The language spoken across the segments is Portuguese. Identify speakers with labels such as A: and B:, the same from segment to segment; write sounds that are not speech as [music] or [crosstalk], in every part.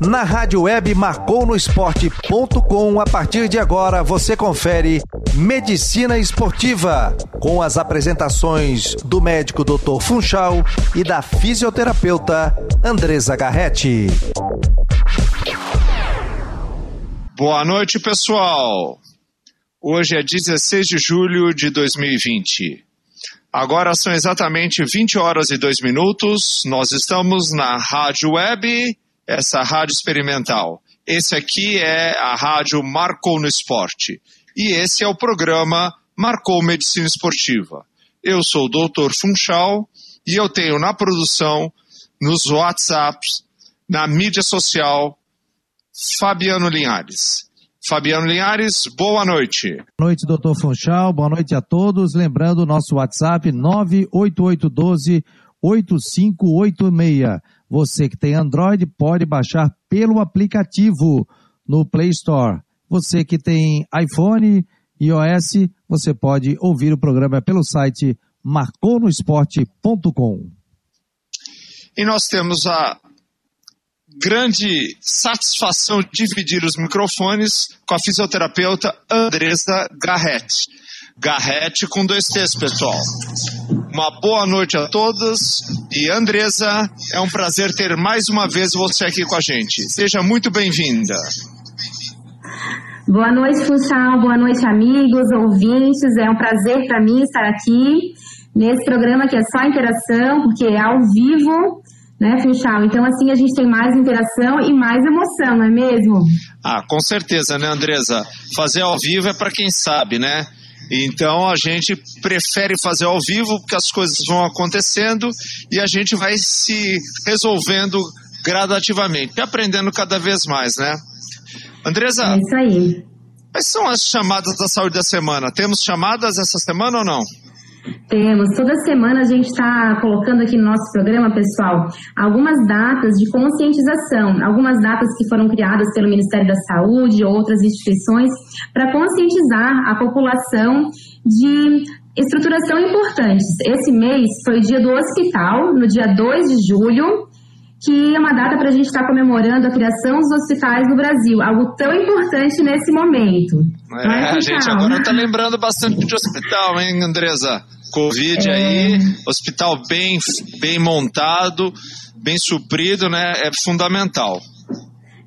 A: Na rádio web marconosport.com, a partir de agora você confere Medicina Esportiva, com as apresentações do médico Dr. Funchal e da fisioterapeuta Andresa Garretti.
B: Boa noite, pessoal. Hoje é 16 de julho de 2020. Agora são exatamente 20 horas e 2 minutos. Nós estamos na rádio web essa rádio experimental. Esse aqui é a rádio Marcou no Esporte. E esse é o programa Marcou Medicina Esportiva. Eu sou o Dr. Funchal e eu tenho na produção, nos WhatsApps, na mídia social, Fabiano Linhares. Fabiano Linhares, boa noite.
C: Boa noite, doutor Funchal. Boa noite a todos. Lembrando o nosso WhatsApp 98812 8586. Você que tem Android pode baixar pelo aplicativo no Play Store. Você que tem iPhone e iOS, você pode ouvir o programa pelo site marconosport.com.
B: E nós temos a grande satisfação dividir os microfones com a fisioterapeuta Andresa Garrett. Garrett com dois T's, pessoal. Uma boa noite a todos e Andresa, é um prazer ter mais uma vez você aqui com a gente. Seja muito bem-vinda.
D: Boa noite, Funchal. Boa noite, amigos, ouvintes. É um prazer para mim estar aqui nesse programa que é só interação, porque é ao vivo, né, Funchal? Então, assim, a gente tem mais interação e mais emoção, não é mesmo?
B: Ah, com certeza, né, Andresa? Fazer ao vivo é para quem sabe, né? Então a gente prefere fazer ao vivo porque as coisas vão acontecendo e a gente vai se resolvendo gradativamente, aprendendo cada vez mais, né? Andresa.
D: É isso aí.
B: Quais são as chamadas da saúde da semana? Temos chamadas essa semana ou não?
D: Temos. Toda semana a gente está colocando aqui no nosso programa, pessoal, algumas datas de conscientização, algumas datas que foram criadas pelo Ministério da Saúde, outras instituições, para conscientizar a população de estruturação importantes. Esse mês foi o dia do hospital, no dia 2 de julho, que é uma data para a gente estar tá comemorando a criação dos hospitais no Brasil, algo tão importante nesse momento.
B: É, é a gente agora está lembrando bastante de hospital, hein, Andresa? Covid é... aí, hospital bem, bem montado, bem suprido, né? É fundamental.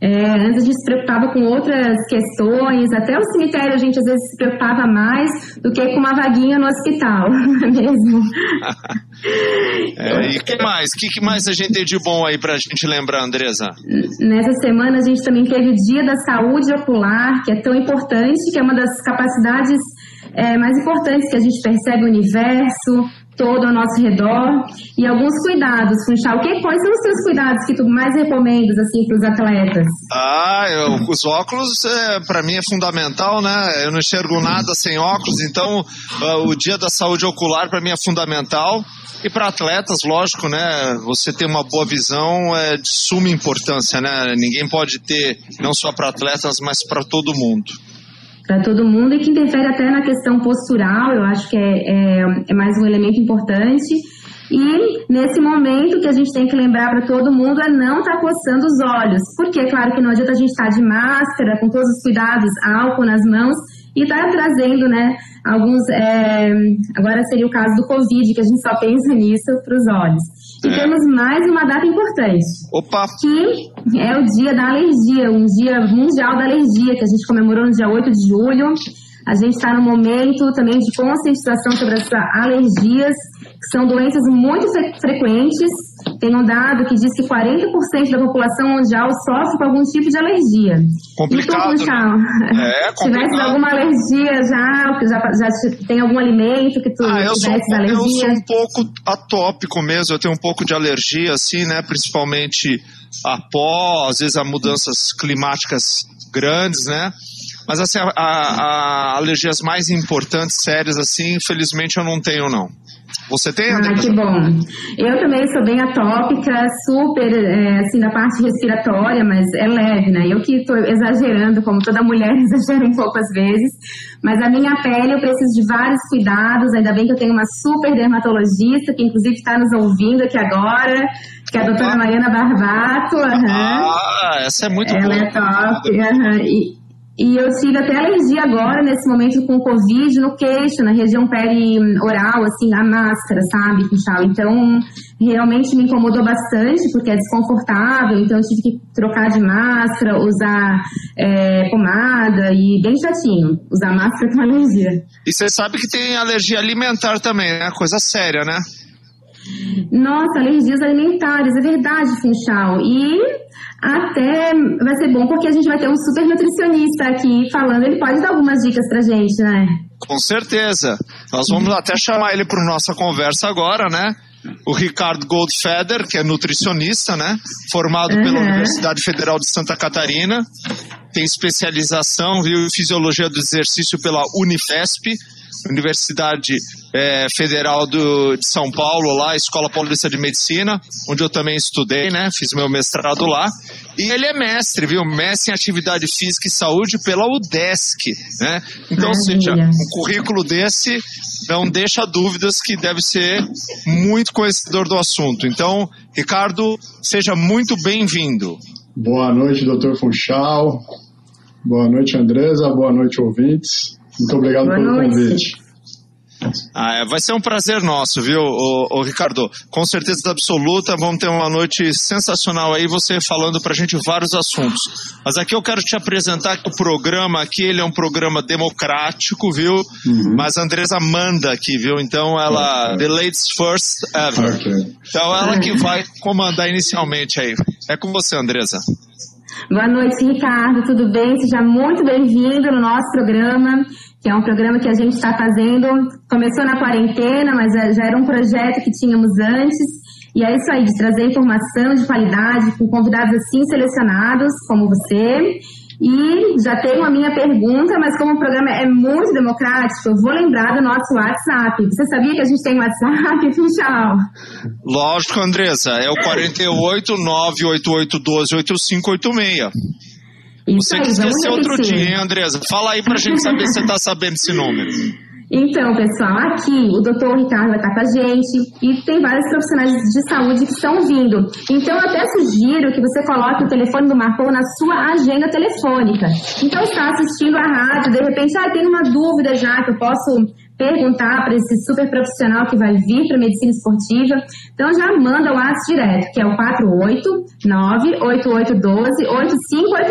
D: É, antes a gente se preocupava com outras questões, até o cemitério a gente às vezes se preocupava mais do que com uma vaguinha no hospital, [laughs] não é mesmo? [laughs]
B: é, e que mais? O que, que, mais a gente tem de bom aí para a gente lembrar, Andresa?
D: Nessa semana a gente também teve o Dia da Saúde Ocular, que é tão importante, que é uma das capacidades é, mais importantes que a gente percebe o universo, todo ao nosso redor e alguns cuidados, Funchal. Que, quais são os seus cuidados que tu mais recomendas assim para os atletas?
B: Ah, eu, os óculos é, para mim é fundamental, né? Eu não enxergo nada sem óculos, então uh, o dia da saúde ocular para mim é fundamental. E para atletas, lógico, né? Você ter uma boa visão é de suma importância, né? Ninguém pode ter, não só para atletas, mas para todo mundo
D: para todo mundo e que interfere até na questão postural, eu acho que é, é, é, mais um elemento importante. E nesse momento que a gente tem que lembrar para todo mundo é não estar tá coçando os olhos, porque claro que não adianta a gente estar tá de máscara, com todos os cuidados, álcool nas mãos, e está trazendo, né, alguns. É, agora seria o caso do Covid, que a gente só pensa nisso para os olhos. E é. temos mais uma data importante.
B: Opa!
D: Que é o dia da alergia, um dia mundial da alergia, que a gente comemorou no dia 8 de julho. A gente está no momento também de conscientização sobre essas alergias, são doenças muito frequentes. Tem um dado que diz que 40% da população mundial sofre com algum tipo de alergia.
B: Complicado.
D: Então,
B: né? é, [laughs]
D: complicado. tivesse alguma alergia já, já, já tem algum alimento que tu ah, eu sou, alergia?
B: Eu sou um pouco atópico mesmo, eu tenho um pouco de alergia, assim, né? Principalmente a pó, às vezes a mudanças climáticas grandes, né? Mas assim, a, a, a alergias mais importantes, sérias, assim, infelizmente eu não tenho, não. Você tem?
D: Ah, que bom. Eu também sou bem atópica, super, é, assim, da parte respiratória, mas é leve, né? Eu que estou exagerando, como toda mulher [laughs] exagera um pouco às vezes, mas a minha pele eu preciso de vários cuidados, ainda bem que eu tenho uma super dermatologista, que inclusive está nos ouvindo aqui agora, que é a doutora Mariana Barbato. Uhum.
B: Ah, essa é muito
D: Ela
B: boa.
D: é top. Uhum. E, e eu tive até alergia agora, nesse momento, com Covid, no queixo, na região peri-oral, assim, a máscara, sabe, Funchal? Então, realmente me incomodou bastante, porque é desconfortável, então eu tive que trocar de máscara, usar é, pomada e bem chatinho, usar máscara com alergia.
B: E você sabe que tem alergia alimentar também, né? Coisa séria, né?
D: Nossa, alergias alimentares, é verdade, Funchal. E até vai ser bom porque a gente vai ter um super nutricionista aqui falando. Ele pode dar algumas dicas pra gente, né?
B: Com certeza. Nós vamos até chamar ele para nossa conversa agora, né? O Ricardo Goldfeder, que é nutricionista, né? Formado uhum. pela Universidade Federal de Santa Catarina, tem especialização em fisiologia do exercício pela Unifesp, Universidade é, Federal do, de São Paulo, lá, Escola Paulista de Medicina, onde eu também estudei, né? Fiz meu mestrado lá. E ele é mestre, viu? Mestre em Atividade Física e Saúde pela UDESC, né? Então, ou seja, um currículo desse não deixa dúvidas que deve ser muito conhecedor do assunto. Então, Ricardo, seja muito bem-vindo.
E: Boa noite, doutor Funchal. Boa noite, Andresa. Boa noite, ouvintes. Muito obrigado Boa pelo noite. convite.
B: Ah, é, vai ser um prazer nosso, viu, o, Ricardo? Com certeza absoluta, vamos ter uma noite sensacional aí, você falando pra gente vários assuntos. Mas aqui eu quero te apresentar que o programa aqui, ele é um programa democrático, viu? Uhum. Mas a Andresa manda aqui, viu? Então ela, okay. the ladies first ever. Okay. Então ela que vai comandar inicialmente aí. É com você, Andresa.
D: Boa noite, Ricardo, tudo bem? Seja muito bem-vindo no nosso programa que é um programa que a gente está fazendo. Começou na quarentena, mas já era um projeto que tínhamos antes. E é isso aí, de trazer informação de qualidade com convidados assim selecionados, como você. E já tenho a minha pergunta, mas como o programa é muito democrático, eu vou lembrar do nosso WhatsApp. Você sabia que a gente tem WhatsApp, [laughs] Funchal?
B: Lógico, Andressa. É o 48 988 12 8586. Você que esqueceu outro dia, hein, Andresa? Fala aí pra gente saber se você tá sabendo esse número.
D: Então, pessoal, aqui o doutor Ricardo vai estar com a gente e tem vários profissionais de saúde que estão vindo. Então, eu até sugiro que você coloque o telefone do Marcou na sua agenda telefônica. Então, está assistindo a rádio, de repente, ah, tem uma dúvida já que eu posso perguntar para esse super profissional que vai vir para medicina esportiva. Então já manda o WhatsApp direto, que é o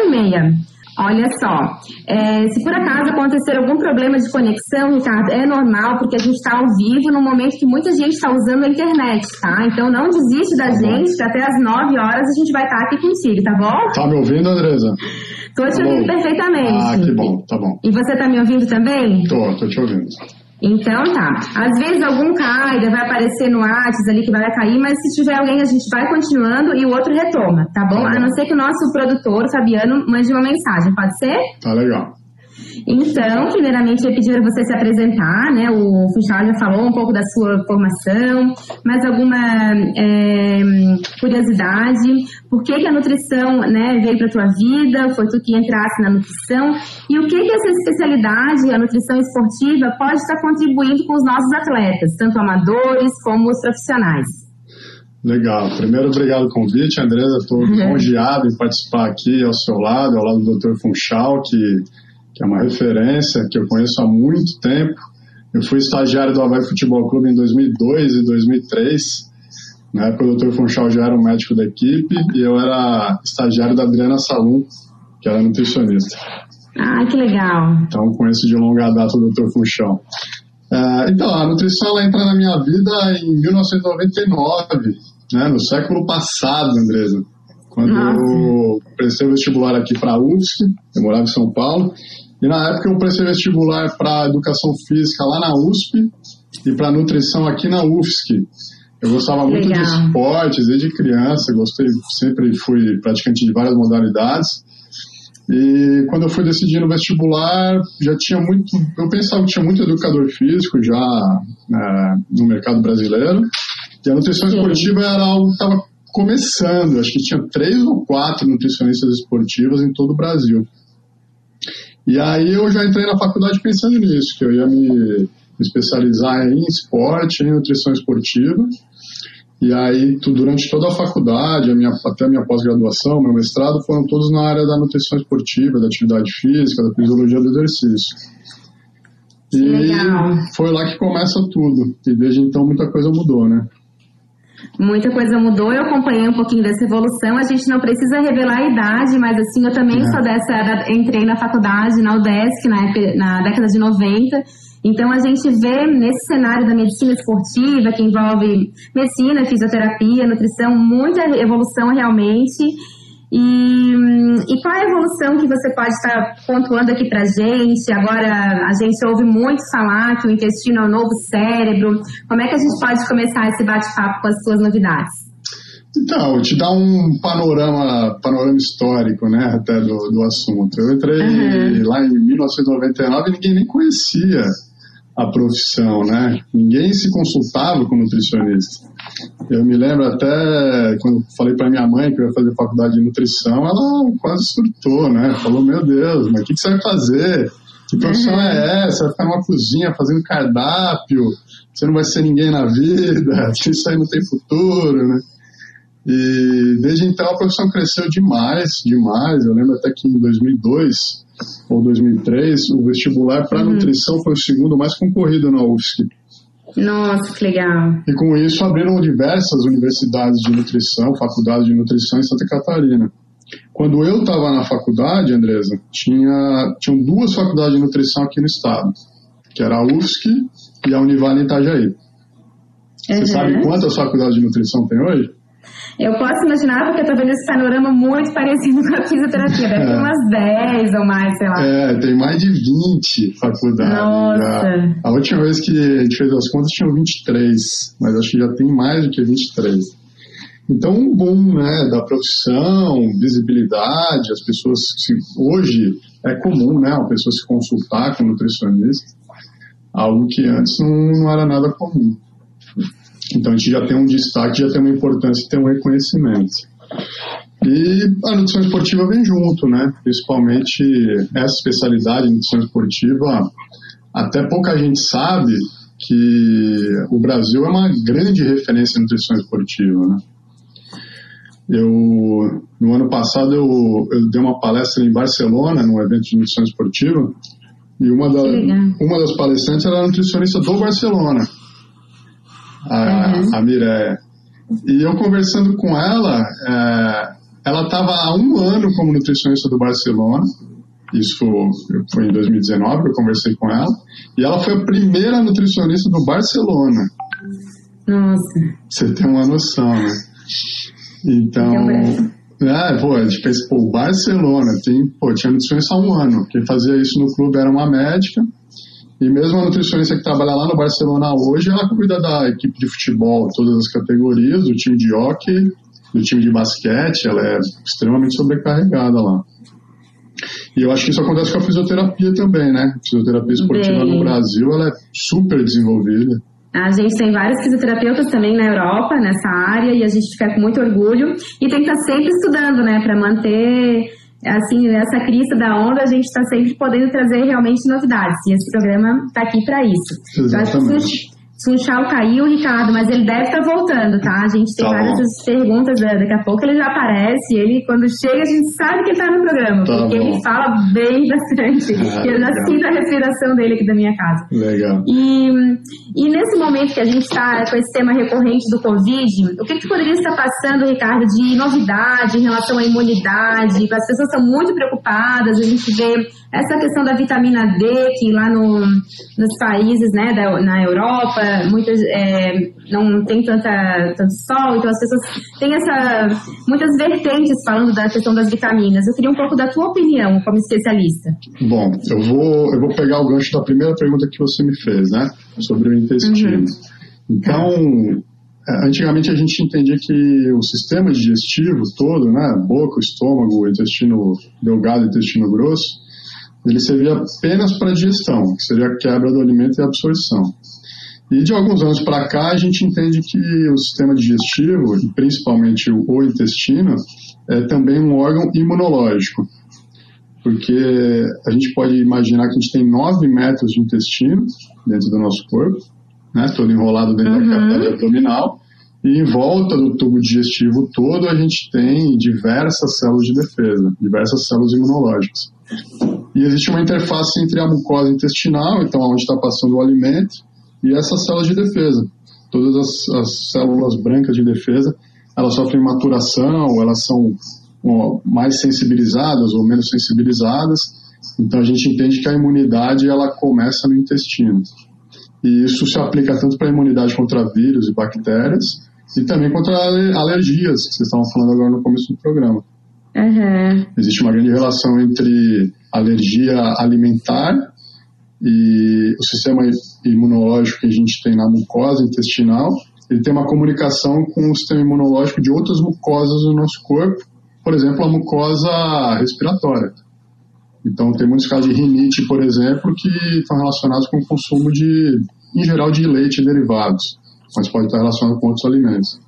D: 489-8812-8586. Olha só, é, se por acaso acontecer algum problema de conexão, Ricardo, é normal, porque a gente está ao vivo no momento que muita gente está usando a internet, tá? Então não desiste da tá gente, que até às 9 horas a gente vai estar tá aqui contigo, tá bom?
E: Tá me ouvindo, Andresa?
D: Tô te tá ouvindo perfeitamente.
E: Ah, que bom, tá bom.
D: E você tá me ouvindo também?
E: Tô, tô te ouvindo.
D: Então tá. Às vezes algum cai, vai aparecer no WhatsApp ali que vai cair, mas se tiver alguém a gente vai continuando e o outro retoma, tá bom? A não ser que o nosso produtor, Fabiano, mande uma mensagem, pode ser?
E: Tá legal.
D: Então, primeiramente, eu pedi para você se apresentar, né? O Funchal já falou um pouco da sua formação, mas alguma é, curiosidade? Por que, que a nutrição né, veio para a tua vida? Foi tu que entrasse na nutrição? E o que, que essa especialidade, a nutrição esportiva, pode estar contribuindo com os nossos atletas, tanto amadores como os profissionais?
E: Legal. Primeiro, obrigado pelo convite, Andresa. Estou uhum. em participar aqui ao seu lado, ao lado do Dr. Funchal, que que é uma referência que eu conheço há muito tempo. Eu fui estagiário do Havaí Futebol Clube em 2002 e 2003. Na época, o Dr. Funchal já era um médico da equipe e eu era estagiário da Adriana Salum, que era nutricionista.
D: Ah, que legal.
E: Então, conheço de longa data o Dr. Funchal. É, então, a nutrição ela entra na minha vida em 1999, né, no século passado, Andresa. Quando Nossa. eu prestei o vestibular aqui para a UFSC, eu morava em São Paulo, e na época eu prestei vestibular para educação física lá na USP e para nutrição aqui na UFSC. Eu gostava muito Legal. de esportes desde criança, gostei, sempre fui praticante de várias modalidades. E quando eu fui decidir no vestibular, já tinha muito. Eu pensava que tinha muito educador físico já é, no mercado brasileiro. E a nutrição Sim. esportiva era algo que estava começando. Acho que tinha três ou quatro nutricionistas esportivas em todo o Brasil. E aí eu já entrei na faculdade pensando nisso, que eu ia me especializar em esporte, em nutrição esportiva. E aí, durante toda a faculdade, a minha, até a minha pós-graduação, meu mestrado, foram todos na área da nutrição esportiva, da atividade física, da fisiologia do exercício. E Legal. foi lá que começa tudo. E desde então muita coisa mudou, né?
D: Muita coisa mudou, eu acompanhei um pouquinho dessa evolução. A gente não precisa revelar a idade, mas assim, eu também é. sou dessa, entrei na faculdade, na UDESC, na, na década de 90. Então, a gente vê nesse cenário da medicina esportiva, que envolve medicina, fisioterapia, nutrição, muita evolução realmente. E, e qual é a evolução que você pode estar pontuando aqui para a gente? Agora, a gente ouve muito falar que o intestino é o novo cérebro. Como é que a gente pode começar esse bate-papo com as suas novidades?
E: Então, te dar um panorama, panorama histórico, né, até do, do assunto. Eu entrei uhum. lá em 1999 e ninguém nem conhecia a profissão, né? Ninguém se consultava com nutricionista. Eu me lembro até quando falei para minha mãe que eu ia fazer faculdade de nutrição, ela quase surtou, né? Falou: Meu Deus, mas o que, que você vai fazer? Que profissão é essa? Vai ficar numa cozinha fazendo cardápio? Você não vai ser ninguém na vida? [laughs] Isso aí não tem futuro, né? E desde então a profissão cresceu demais, demais. Eu lembro até que em 2002 ou 2003, o vestibular para uhum. nutrição foi o segundo mais concorrido na UFSC.
D: Nossa, que legal.
E: E com isso abriram diversas universidades de nutrição, faculdades de nutrição em Santa Catarina. Quando eu estava na faculdade, Andresa, tinha, tinham duas faculdades de nutrição aqui no estado, que era a UFSC e a Univale em Itajaí. Uhum. Você sabe quantas faculdades de nutrição tem hoje?
D: Eu posso imaginar, porque eu tô vendo esse panorama muito parecido com a fisioterapia. Deve ter é. umas 10 ou mais, sei lá.
E: É, tem mais de 20 faculdades.
D: Nossa. Já.
E: A última vez que a gente fez as contas tinham 23, mas acho que já tem mais do que 23. Então, um boom né, da profissão, visibilidade, as pessoas. Se, hoje é comum né, uma pessoa se consultar com um nutricionista, algo que antes não, não era nada comum. Então a gente já tem um destaque, já tem uma importância, tem um reconhecimento. E a nutrição esportiva vem junto, né? Principalmente essa especialidade, nutrição esportiva, até pouca gente sabe que o Brasil é uma grande referência em nutrição esportiva, né? Eu, no ano passado, eu, eu dei uma palestra em Barcelona, num evento de nutrição esportiva, e uma, da, uma das palestrantes era a nutricionista do Barcelona a, uhum. a Mireia. E eu conversando com ela, é, ela estava há um ano como nutricionista do Barcelona, isso foi em 2019 que eu conversei com ela, e ela foi a primeira nutricionista do Barcelona.
D: Nossa.
E: Você tem uma noção, né? Então. É, pô, a gente fez, pô, Barcelona, tem, pô, tinha nutricionista há um ano. Quem fazia isso no clube era uma médica, e mesmo a nutricionista que trabalha lá no Barcelona hoje, ela cuida da equipe de futebol, todas as categorias, do time de hockey, do time de basquete, ela é extremamente sobrecarregada lá. E eu acho que isso acontece com a fisioterapia também, né? A fisioterapia esportiva Bem... no Brasil, ela é super desenvolvida.
D: A gente tem vários fisioterapeutas também na Europa, nessa área, e a gente fica com muito orgulho. E tem que estar sempre estudando, né, para manter assim, nessa crista da onda, a gente está sempre podendo trazer realmente novidades. E esse programa está aqui para isso.
E: Exatamente.
D: Funchal caiu, Ricardo, mas ele deve estar tá voltando, tá? A gente tem tá várias bom. perguntas, né? daqui a pouco ele já aparece. Ele, quando chega, a gente sabe que ele está no programa, tá porque bom. ele fala bem [laughs] bastante. Ah, [laughs] eu já sinto a respiração dele aqui da minha casa.
E: Legal.
D: E, e nesse momento que a gente está com esse tema recorrente do Covid, o que, que poderia estar passando, Ricardo, de novidade em relação à imunidade? As pessoas estão muito preocupadas, a gente vê essa questão da vitamina D, que lá no, nos países né, da, na Europa, muitas, é, não tem tanta, tanto sol, então as pessoas têm essa, muitas vertentes falando da questão das vitaminas. Eu queria um pouco da tua opinião como especialista.
E: Bom, eu vou, eu vou pegar o gancho da primeira pergunta que você me fez, né? Sobre o intestino. Uhum. Então, antigamente a gente entendia que o sistema digestivo todo, né, boca, estômago, intestino delgado, intestino grosso, ele servia apenas para digestão, que seria a quebra do alimento e a absorção. E de alguns anos para cá a gente entende que o sistema digestivo, e principalmente o intestino, é também um órgão imunológico, porque a gente pode imaginar que a gente tem 9 metros de intestino dentro do nosso corpo, né, todo enrolado dentro uhum. da cavidade abdominal, e em volta do tubo digestivo todo a gente tem diversas células de defesa, diversas células imunológicas. E existe uma interface entre a mucosa intestinal, então onde está passando o alimento, e essas células de defesa. Todas as, as células brancas de defesa, elas sofrem maturação, elas são ó, mais sensibilizadas ou menos sensibilizadas. Então a gente entende que a imunidade ela começa no intestino. E isso se aplica tanto para a imunidade contra vírus e bactérias, e também contra alergias, que vocês estavam falando agora no começo do programa.
D: Uhum.
E: Existe uma grande relação entre alergia alimentar e o sistema imunológico que a gente tem na mucosa intestinal, ele tem uma comunicação com o sistema imunológico de outras mucosas do nosso corpo, por exemplo, a mucosa respiratória. Então, tem muitos casos de rinite, por exemplo, que estão relacionados com o consumo de, em geral, de leite e derivados, mas pode estar relacionado com outros alimentos.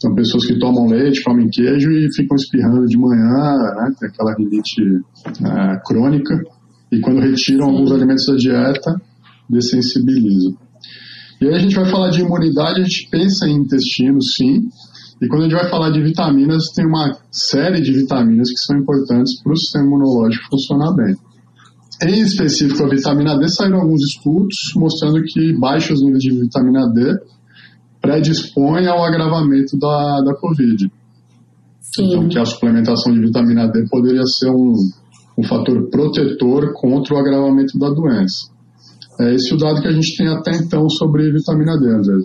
E: São pessoas que tomam leite, comem queijo e ficam espirrando de manhã, né, tem aquela rinite é, crônica, e quando retiram alguns alimentos da dieta, dessensibilizam. E aí a gente vai falar de imunidade, a gente pensa em intestino, sim, e quando a gente vai falar de vitaminas, tem uma série de vitaminas que são importantes para o sistema imunológico funcionar bem. Em específico, a vitamina D, saíram alguns estudos mostrando que baixos níveis de vitamina D predispõem ao agravamento da, da Covid. Sim. Então, que a suplementação de vitamina D poderia ser um, um fator protetor contra o agravamento da doença. É esse o dado que a gente tem até então sobre vitamina D, André.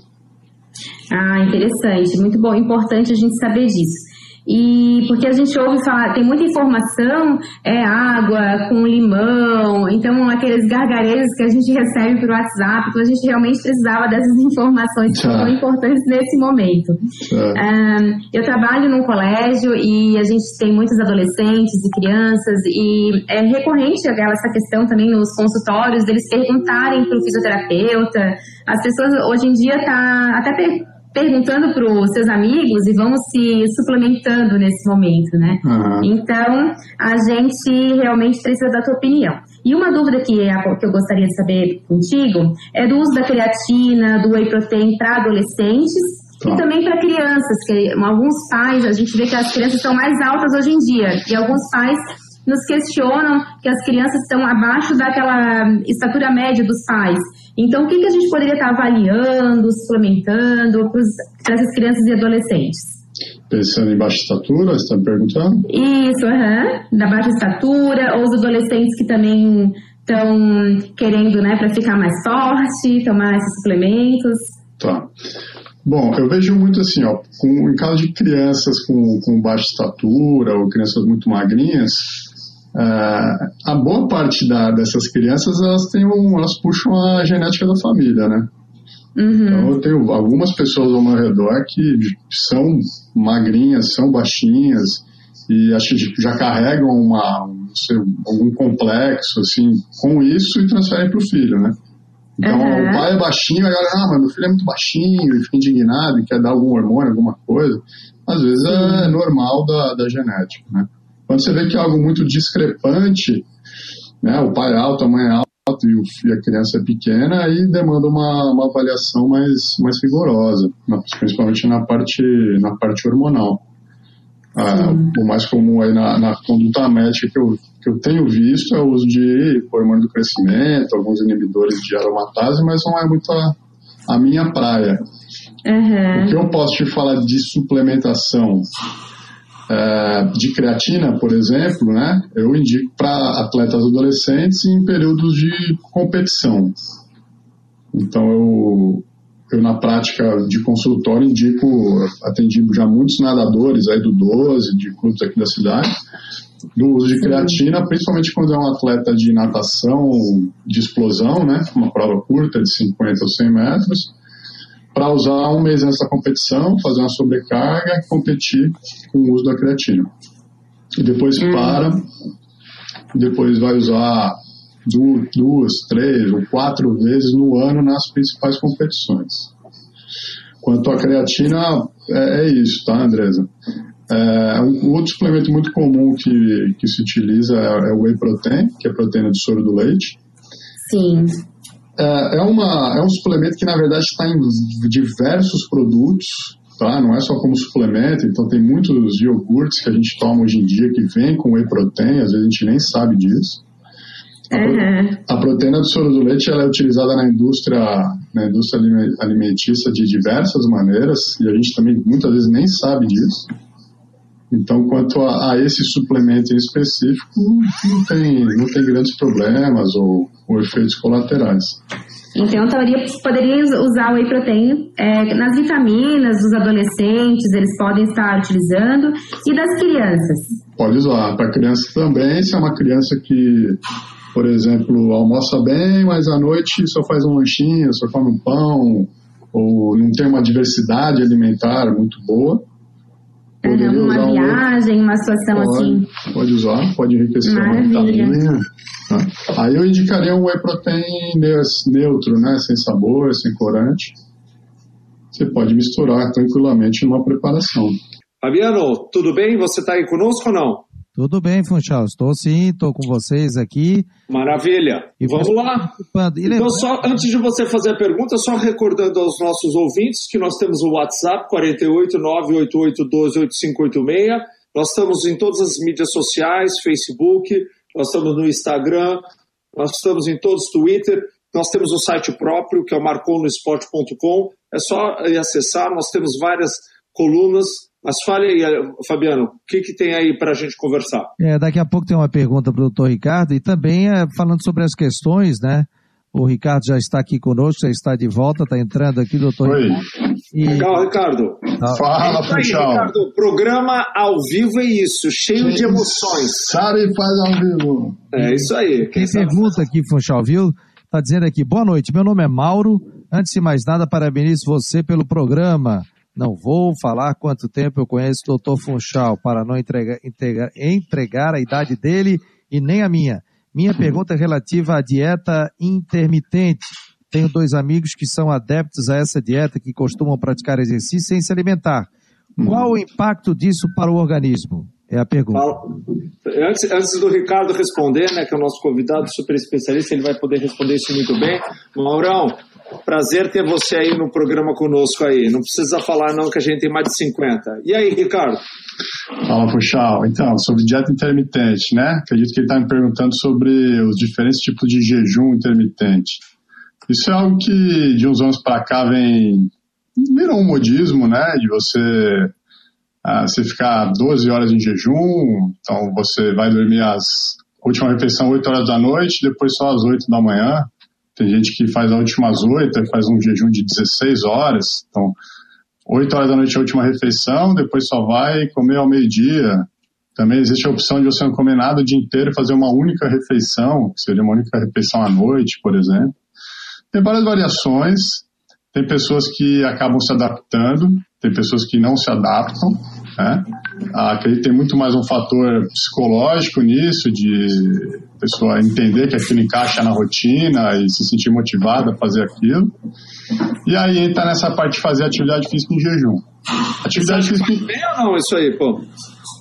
D: Ah, interessante, muito bom, importante a gente saber disso. E porque a gente ouve falar, tem muita informação, é água com limão, então aqueles gargarejos que a gente recebe pelo WhatsApp, então a gente realmente precisava dessas [laughs] informações que são importantes nesse momento. Um, eu trabalho num colégio e a gente tem muitos adolescentes e crianças e é recorrente essa questão também nos consultórios deles perguntarem para o fisioterapeuta. As pessoas hoje em dia tá até perguntando para os seus amigos e vamos se suplementando nesse momento, né? Uhum. Então, a gente realmente precisa da tua opinião. E uma dúvida que, é que eu gostaria de saber contigo é do uso da creatina, do whey protein para adolescentes e tá. também para crianças, que alguns pais, a gente vê que as crianças são mais altas hoje em dia, e alguns pais nos questionam que as crianças estão abaixo daquela estatura média dos pais. Então, o que, que a gente poderia estar avaliando, suplementando para essas crianças e adolescentes?
E: Pensando em baixa estatura, você está me perguntando?
D: Isso, uhum. da baixa estatura, ou os adolescentes que também estão querendo, né, para ficar mais forte, tomar esses suplementos.
E: Tá. Bom, eu vejo muito assim, ó, com, em caso de crianças com, com baixa estatura ou crianças muito magrinhas, a boa parte da, dessas crianças elas têm um, elas puxam a genética da família, né? Uhum. Então eu tenho algumas pessoas ao meu redor que são magrinhas, são baixinhas e acho que já carregam uma, sei, algum complexo assim com isso e transferem para o filho, né? Então uhum. o pai é baixinho, aí olha, ah, mas meu filho é muito baixinho e fica indignado e quer dar algum hormônio, alguma coisa. Às vezes é normal da, da genética, né? Quando você vê que é algo muito discrepante, né, o pai é alto, a mãe é alta e, a criança é pequena, aí demanda uma, uma avaliação mais, mais rigorosa, principalmente na parte, na parte hormonal. Ah, o mais comum aí na, na conduta médica que eu, que eu tenho visto é o uso de hormônio do crescimento, alguns inibidores de aromatase, mas não é muito a, a minha praia. Uhum. O que eu posso te falar de suplementação de creatina, por exemplo, né, eu indico para atletas adolescentes em períodos de competição. Então, eu, eu na prática de consultório indico, atendi já muitos nadadores aí do 12, de clubes aqui da cidade, do uso de creatina, principalmente quando é um atleta de natação de explosão, né, uma prova curta de 50 ou 100 metros, para usar um mês antes da competição, fazer uma sobrecarga e competir com o uso da creatina. E depois hum. para, depois vai usar duas, três ou quatro vezes no ano nas principais competições. Quanto à creatina, é, é isso, tá, Andresa? É, um outro suplemento muito comum que, que se utiliza é, é o whey protein, que é a proteína do soro do leite.
D: Sim.
E: É, é, uma, é um suplemento que, na verdade, está em diversos produtos, tá? Não é só como suplemento, então tem muitos iogurtes que a gente toma hoje em dia que vem com whey protein, às vezes a gente nem sabe disso. A, uhum. a proteína do soro do leite ela é utilizada na indústria, na indústria alimentícia de diversas maneiras e a gente também muitas vezes nem sabe disso. Então, quanto a, a, esse suplemento em específico, não tem, não tem grandes problemas ou, ou efeitos colaterais.
D: Então, poderia, poderia usar o whey protein é, nas vitaminas dos adolescentes, eles podem estar utilizando, e das crianças?
E: Pode usar. Para criança também, se é uma criança que, por exemplo, almoça bem, mas à noite só faz um lanchinho, só come um pão, ou não tem uma diversidade alimentar muito boa,
D: uhum, uma viagem, uma situação
E: pode,
D: assim.
E: Pode usar, pode enriquecer Maravilha. uma tá? Aí eu indicaria um whey protein neutro, né? Sem sabor, sem corante. Você pode misturar tranquilamente numa preparação.
B: Fabiano, tudo bem? Você está aí conosco ou não?
C: Tudo bem, Funchal. Estou sim, estou com vocês aqui.
B: Maravilha. E Vamos lá. Então, só antes de você fazer a pergunta, só recordando aos nossos ouvintes que nós temos o WhatsApp 48988128586. Nós estamos em todas as mídias sociais, Facebook, nós estamos no Instagram, nós estamos em todos os Twitter. Nós temos o site próprio, que é o marconosport.com. É só acessar, nós temos várias colunas mas fale aí, Fabiano, o que, que tem aí para a gente conversar?
C: É, daqui a pouco tem uma pergunta para o doutor Ricardo e também é, falando sobre as questões, né? O Ricardo já está aqui conosco, já está de volta, está entrando aqui, doutor
B: Oi. Ricardo. E... Legal, Ricardo.
E: Tá. Fala, é Puxão. Ricardo,
B: programa ao vivo é isso, cheio Quem de emoções.
E: Sabe faz ao vivo.
B: É isso aí.
C: Quem, Quem pergunta aqui, Funchal, viu? Está dizendo aqui, boa noite, meu nome é Mauro. Antes de mais nada, parabenizo você pelo programa. Não vou falar quanto tempo eu conheço o Dr. Funchal para não entregar, entregar, entregar a idade dele e nem a minha. Minha pergunta é relativa à dieta intermitente. Tenho dois amigos que são adeptos a essa dieta, que costumam praticar exercício sem se alimentar. Qual o impacto disso para o organismo? É a pergunta.
B: Antes, antes, do Ricardo responder, né, que é o nosso convidado super especialista, ele vai poder responder isso muito bem. Maurão, Prazer ter você aí no programa conosco aí. Não precisa falar não que a gente tem mais de 50. E aí, Ricardo?
E: Fala, Puxal. Então, sobre dieta intermitente, né? Acredito que ele está me perguntando sobre os diferentes tipos de jejum intermitente. Isso é algo que de uns anos para cá vem virou um modismo, né? De você ah, você ficar 12 horas em jejum, então você vai dormir as última refeição 8 horas da noite, depois só às 8 da manhã. Tem gente que faz a última às 8, faz um jejum de 16 horas. Então, 8 horas da noite é a última refeição, depois só vai comer ao meio-dia. Também existe a opção de você não comer nada o dia inteiro e fazer uma única refeição, que seria uma única refeição à noite, por exemplo. Tem várias variações. Tem pessoas que acabam se adaptando, tem pessoas que não se adaptam. Né? Acredito que tem muito mais um fator psicológico nisso, de pessoa entender que aquilo encaixa na rotina e se sentir motivada a fazer aquilo. E aí entra nessa parte de fazer atividade física em jejum.
B: Atividade Você acha física. Que faz bem ou não isso aí, pô?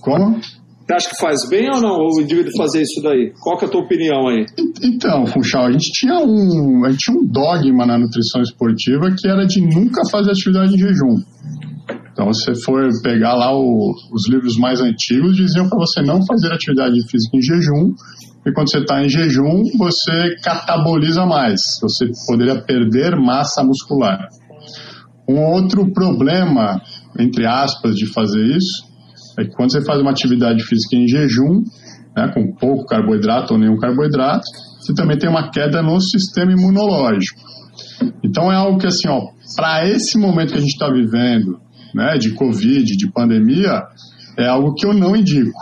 E: Como?
B: Você acha que faz bem ou não o indivíduo fazer isso daí? Qual que é a tua opinião aí?
E: Então, Funchal, a gente tinha um, a gente tinha um dogma na nutrição esportiva que era de nunca fazer atividade em jejum. Então, se você for pegar lá o, os livros mais antigos, diziam para você não fazer atividade física em jejum, e quando você está em jejum, você cataboliza mais, você poderia perder massa muscular. Um outro problema, entre aspas, de fazer isso, é que quando você faz uma atividade física em jejum, né, com pouco carboidrato ou nenhum carboidrato, você também tem uma queda no sistema imunológico. Então é algo que assim, para esse momento que a gente está vivendo, né, de Covid, de pandemia, é algo que eu não indico,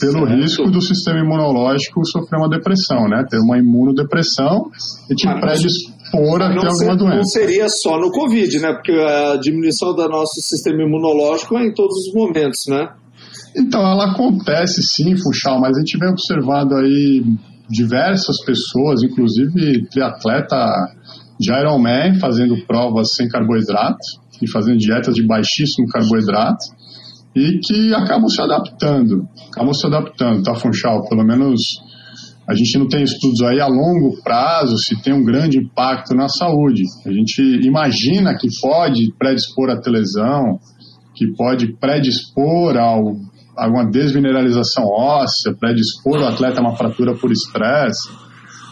E: pelo certo. risco do sistema imunológico sofrer uma depressão, né, ter uma imunodepressão e te predispõe expor a ter alguma ser, doença.
B: Não seria só no Covid, né? Porque a diminuição do nosso sistema imunológico é em todos os momentos, né?
E: Então, ela acontece sim, Funchal, mas a gente vem observando aí diversas pessoas, inclusive triatleta de Ironman, fazendo provas sem carboidrato e fazendo dietas de baixíssimo carboidrato e que acabam se adaptando, acabam se adaptando, tá, Funchal? Pelo menos a gente não tem estudos aí a longo prazo se tem um grande impacto na saúde. A gente imagina que pode predispor a lesão, que pode predispor ao, a alguma desmineralização óssea, predispor o atleta a uma fratura por estresse.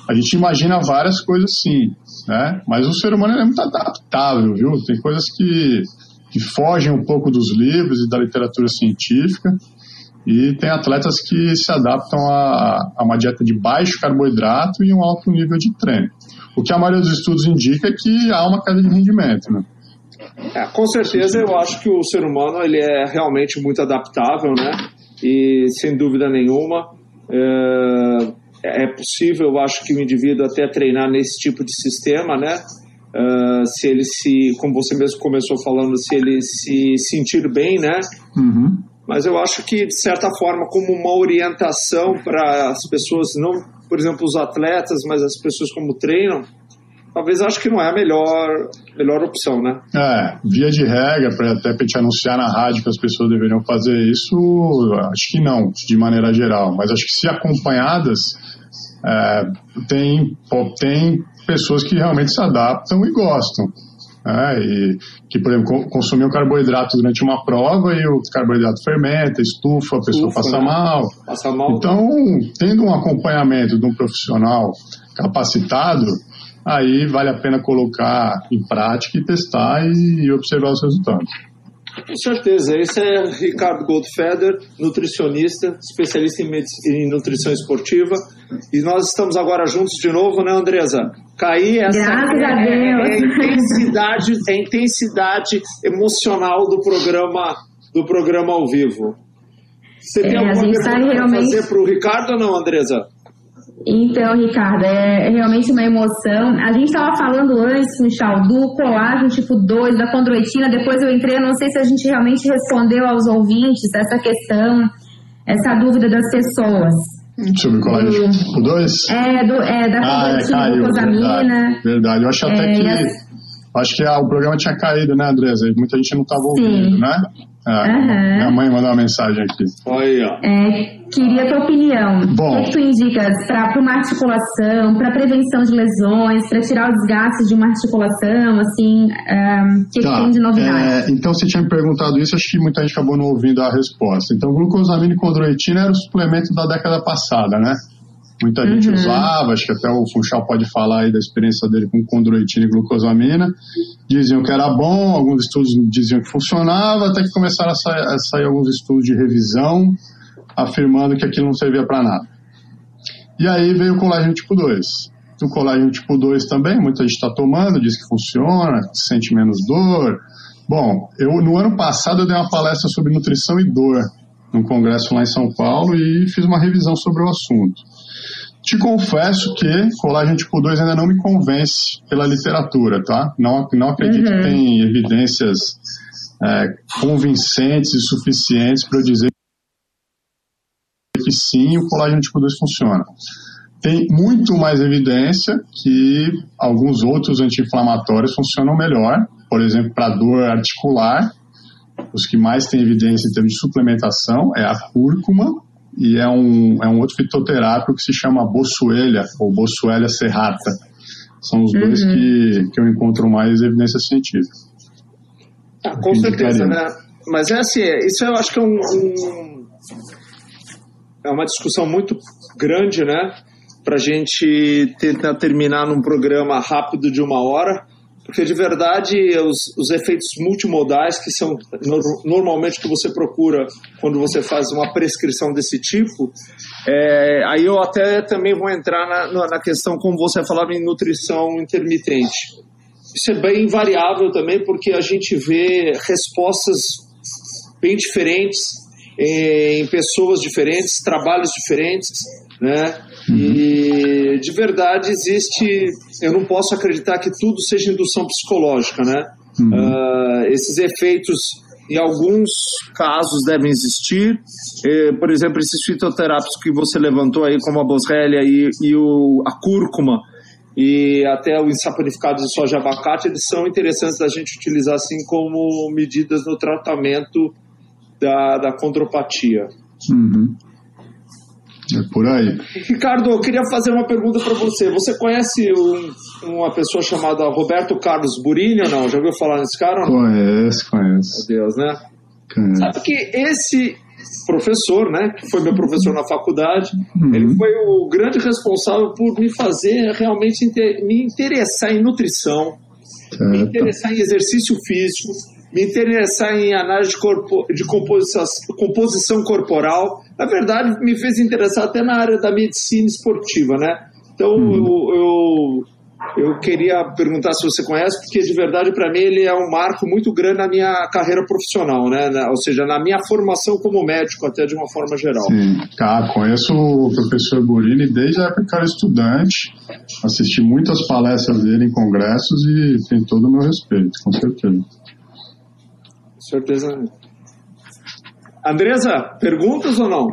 E: A gente imagina várias coisas sim, né? Mas o ser humano é muito adaptável, viu? Tem coisas que, que fogem um pouco dos livros e da literatura científica e tem atletas que se adaptam a, a, uma dieta de baixo carboidrato e um alto nível de treino. O que a maioria dos estudos indica é que há uma queda de rendimento, né?
B: É, com certeza, eu acho que o ser humano ele é realmente muito adaptável, né? E sem dúvida nenhuma é, é possível, eu acho que o indivíduo até treinar nesse tipo de sistema, né? Uh, se ele se, como você mesmo começou falando, se ele se sentir bem, né? Uhum mas eu acho que, de certa forma, como uma orientação para as pessoas, não, por exemplo, os atletas, mas as pessoas como treinam, talvez acho que não é a melhor, melhor opção, né?
E: É, via de regra, para até para te anunciar na rádio que as pessoas deveriam fazer isso, acho que não, de maneira geral. Mas acho que se acompanhadas, é, tem, tem pessoas que realmente se adaptam e gostam. Né? E que, por exemplo, consumir um carboidrato durante uma prova e o carboidrato fermenta, estufa, a pessoa Ufa, passa, né? mal. passa mal. Então, tendo um acompanhamento de um profissional capacitado, aí vale a pena colocar em prática e testar e, e observar os resultados.
B: Com certeza. Esse é Ricardo Goldfeder, nutricionista, especialista em, em, nutrição esportiva. E nós estamos agora juntos de novo, né, Andresa? Cair essa
D: Graças a Deus.
B: É, é, intensidade, é intensidade emocional do programa, do programa ao vivo. Você é, tem alguma coisa tá para realmente... fazer para o Ricardo ou não, Andresa?
D: Então, Ricardo, é realmente uma emoção. A gente estava falando antes, Michel, do colágeno tipo 2, da condroitina. Depois eu entrei, eu não sei se a gente realmente respondeu aos ouvintes essa questão, essa dúvida das pessoas.
E: Sobre o colágeno tipo 2?
D: É, do, é da condroitina, ah, é, glucosamina.
E: Verdade, verdade, eu acho até é, que... Acho que ah, o programa tinha caído, né, Andresa? Muita gente não estava ouvindo, né? uhum. Minha mãe mandou uma mensagem aqui.
B: Oi, ó.
D: É, queria a tua opinião. Bom. O que tu indicas para uma articulação, para prevenção de lesões, para tirar o desgaste de uma articulação, assim, o que, tá. que, tem de novidade?
E: É, então, você tinha me perguntado isso, acho que muita gente acabou não ouvindo a resposta. Então, glucosamina e condroitina era o suplemento da década passada, né? Muita gente uhum. usava, acho que até o Funchal pode falar aí da experiência dele com condroitina e glucosamina. Diziam que era bom, alguns estudos diziam que funcionava, até que começaram a sair, a sair alguns estudos de revisão afirmando que aquilo não servia para nada. E aí veio o colágeno tipo 2. O colágeno tipo 2 também, muita gente está tomando, diz que funciona, sente menos dor. Bom, eu no ano passado eu dei uma palestra sobre nutrição e dor num congresso lá em São Paulo e fiz uma revisão sobre o assunto. Te confesso que colágeno tipo 2 ainda não me convence pela literatura, tá? Não, não acredito uhum. que tem evidências é, convincentes e suficientes para eu dizer que sim, o colágeno tipo 2 funciona. Tem muito mais evidência que alguns outros anti-inflamatórios funcionam melhor, por exemplo, para dor articular. Os que mais têm evidência em termos de suplementação é a cúrcuma e é um, é um outro fitoterápico que se chama Bossuelha, ou Bossuelha serrata. São os uhum. dois que, que eu encontro mais evidência científica.
B: Ah, com certeza, né? Mas é assim, é, isso eu acho que é um, um é uma discussão muito grande, né? Para a gente tentar terminar num programa rápido de uma hora porque de verdade os, os efeitos multimodais que são no, normalmente que você procura quando você faz uma prescrição desse tipo, é, aí eu até também vou entrar na, na questão como você falava em nutrição intermitente. Isso é bem variável também porque a gente vê respostas bem diferentes em pessoas diferentes, trabalhos diferentes, né? De verdade existe. Eu não posso acreditar que tudo seja indução psicológica, né? Uhum. Uh, esses efeitos, em alguns casos, devem existir. Eh, por exemplo, esses fitoterápicos que você levantou aí, como a boswellia e, e o, a cúrcuma, e até o ensaponificado de soja e abacate, eles são interessantes da gente utilizar assim como medidas no tratamento da, da condropatia.
E: Uhum. É por aí.
B: Ricardo, eu queria fazer uma pergunta para você. Você conhece um, uma pessoa chamada Roberto Carlos Burini ou não? Já ouviu falar nesse cara?
E: Ou não? Conheço, conheço.
B: Meu Deus, né? Conheço. Sabe que esse professor, né, que foi meu professor na faculdade, uhum. ele foi o grande responsável por me fazer realmente inter me interessar em nutrição, certo. me interessar em exercício físico, me interessar em análise de, corpo, de composição, composição corporal. Na verdade, me fez interessar até na área da medicina esportiva, né? Então, uhum. eu, eu, eu, queria perguntar se você conhece, porque de verdade, para mim, ele é um marco muito grande na minha carreira profissional, né? Ou seja, na minha formação como médico, até de uma forma geral.
E: Sim, tá. Conheço o professor Burini desde a época que era estudante. Assisti muitas palestras dele em congressos e tem todo o meu respeito, com certeza
B: certeza. Andresa, perguntas ou não?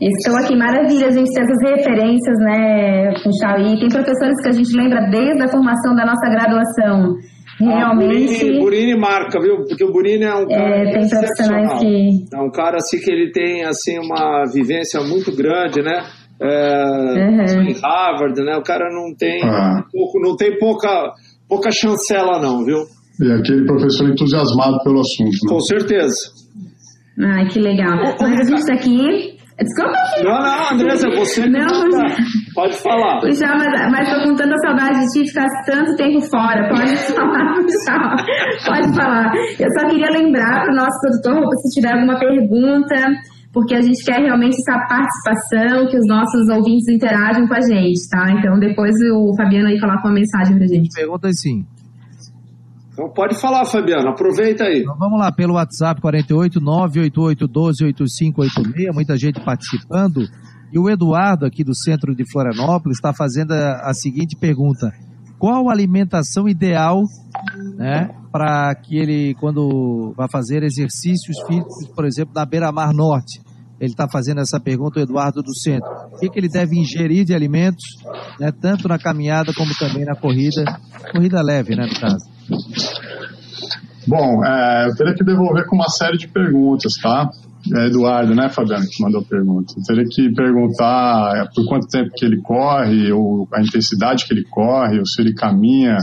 D: Estou aqui, maravilha, a gente tem essas referências, né, Funchal? E tem professores que a gente lembra desde a formação da nossa graduação. Realmente.
B: Ah, Burini, Burini marca, viu? Porque o Burini é um cara. É, tem profissionais que. É um cara assim que ele tem assim uma vivência muito grande, né? É, uhum. Em Harvard, né? O cara não tem ah. pouco, não tem pouca, pouca chancela, não, viu?
E: E aquele professor entusiasmado pelo assunto. Né?
B: Com certeza.
D: Ai, que legal. Mas a gente está aqui. Desculpa.
B: Não, não, Andressa, você não, mas... pode falar.
D: Já, mas, mas tô com tanta saudade de ti ficar tanto tempo fora. Pode [laughs] falar, pessoal. Pode falar. Eu só queria lembrar para o nosso produtor, se tiver alguma pergunta, porque a gente quer realmente essa participação, que os nossos ouvintes interagem com a gente, tá? Então depois o Fabiano aí coloca uma mensagem pra gente.
C: Pergunta sim.
B: Então pode falar, Fabiano, aproveita aí. Então
C: vamos lá, pelo WhatsApp 48 988 12 8586, muita gente participando. E o Eduardo, aqui do centro de Florianópolis, está fazendo a, a, seguinte pergunta: Qual a alimentação ideal né, para que ele, quando vai fazer exercícios físicos, por exemplo, na beira-mar norte? Ele está fazendo essa pergunta, o Eduardo do Centro. O que, que ele deve ingerir de alimentos, né, tanto na caminhada como também na corrida, corrida leve, né, no caso?
E: Bom, é, eu teria que devolver com uma série de perguntas, tá? É Eduardo, né, Fabiano, que mandou a pergunta. Eu teria que perguntar é, por quanto tempo que ele corre, ou a intensidade que ele corre, ou se ele caminha,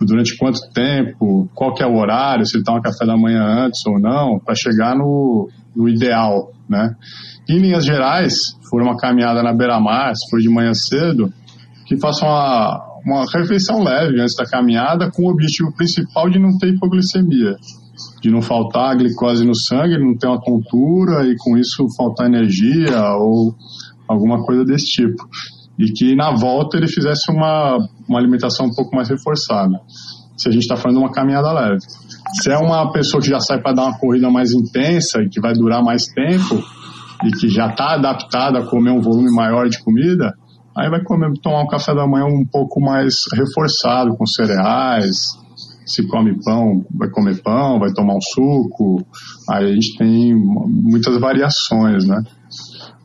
E: durante quanto tempo, qual que é o horário, se ele toma café da manhã antes ou não, para chegar no, no ideal, né? Em linhas gerais, for uma caminhada na beira-mar, se for de manhã cedo, que faça uma, uma refeição leve antes da caminhada com o objetivo principal de não ter hipoglicemia, de não faltar glicose no sangue, não ter uma tontura e com isso faltar energia ou alguma coisa desse tipo. E que na volta ele fizesse uma, uma alimentação um pouco mais reforçada, se a gente está falando de uma caminhada leve. Se é uma pessoa que já sai para dar uma corrida mais intensa e que vai durar mais tempo e que já está adaptada a comer um volume maior de comida, Aí vai comer, tomar um café da manhã um pouco mais reforçado, com cereais. Se come pão, vai comer pão, vai tomar um suco. Aí a gente tem muitas variações, né?